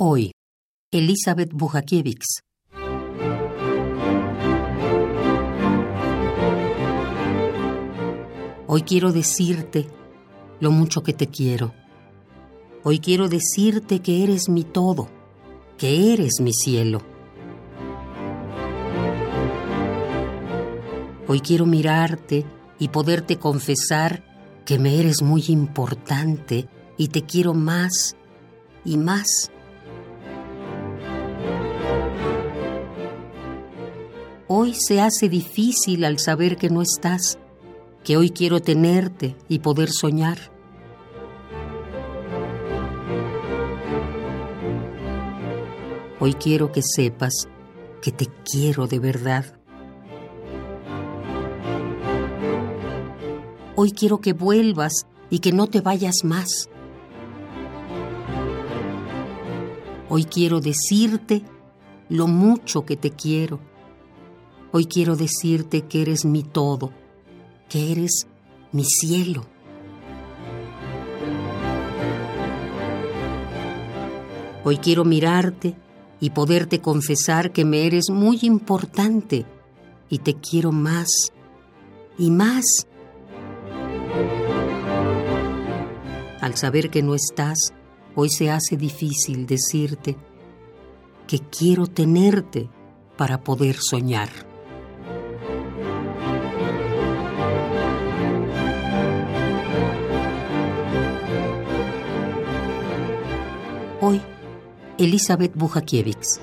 Hoy, Elizabeth Bujakiewicz. Hoy quiero decirte lo mucho que te quiero. Hoy quiero decirte que eres mi todo, que eres mi cielo. Hoy quiero mirarte y poderte confesar que me eres muy importante y te quiero más y más. Hoy se hace difícil al saber que no estás, que hoy quiero tenerte y poder soñar. Hoy quiero que sepas que te quiero de verdad. Hoy quiero que vuelvas y que no te vayas más. Hoy quiero decirte lo mucho que te quiero Hoy quiero decirte que eres mi todo, que eres mi cielo. Hoy quiero mirarte y poderte confesar que me eres muy importante y te quiero más y más. Al saber que no estás, hoy se hace difícil decirte que quiero tenerte para poder soñar. Hoy, Elizabeth Bujakiewicz.